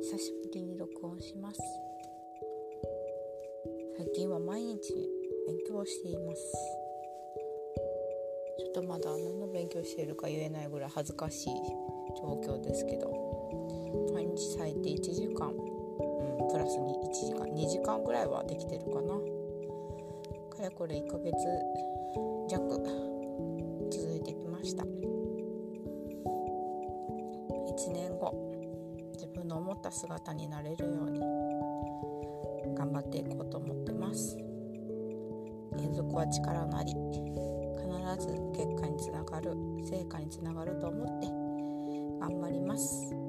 久しぶりに録音します。最近は毎日勉強しています。ちょっとまだ何の勉強しているか言えないぐらい恥ずかしい状況ですけど毎日最低1時間、うん、プラスに1時間2時間ぐらいはできてるかな。かれこれ1ヶ月弱続いてきました。1年後。自分の思った姿になれるように頑張っていこうと思ってます。継続は力なり必ず結果につながる成果につながると思って頑張ります。